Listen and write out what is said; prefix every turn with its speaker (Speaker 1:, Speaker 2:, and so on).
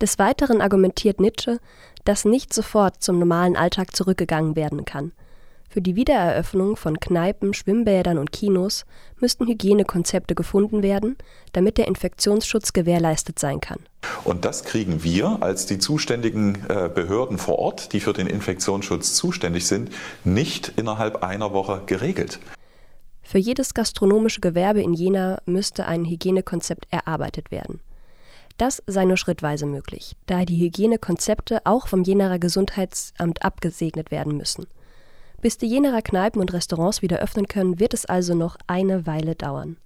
Speaker 1: Des Weiteren argumentiert Nitsche, dass nicht sofort zum normalen Alltag zurückgegangen werden kann. Für die Wiedereröffnung von Kneipen, Schwimmbädern und Kinos müssten Hygienekonzepte gefunden werden, damit der Infektionsschutz gewährleistet sein kann.
Speaker 2: Und das kriegen wir als die zuständigen äh, Behörden vor Ort, die für den Infektionsschutz zuständig sind, nicht innerhalb einer Woche geregelt.
Speaker 1: Für jedes gastronomische Gewerbe in Jena müsste ein Hygienekonzept erarbeitet werden. Das sei nur schrittweise möglich, da die Hygienekonzepte auch vom Jenaer Gesundheitsamt abgesegnet werden müssen. Bis die Jenaer Kneipen und Restaurants wieder öffnen können, wird es also noch eine Weile dauern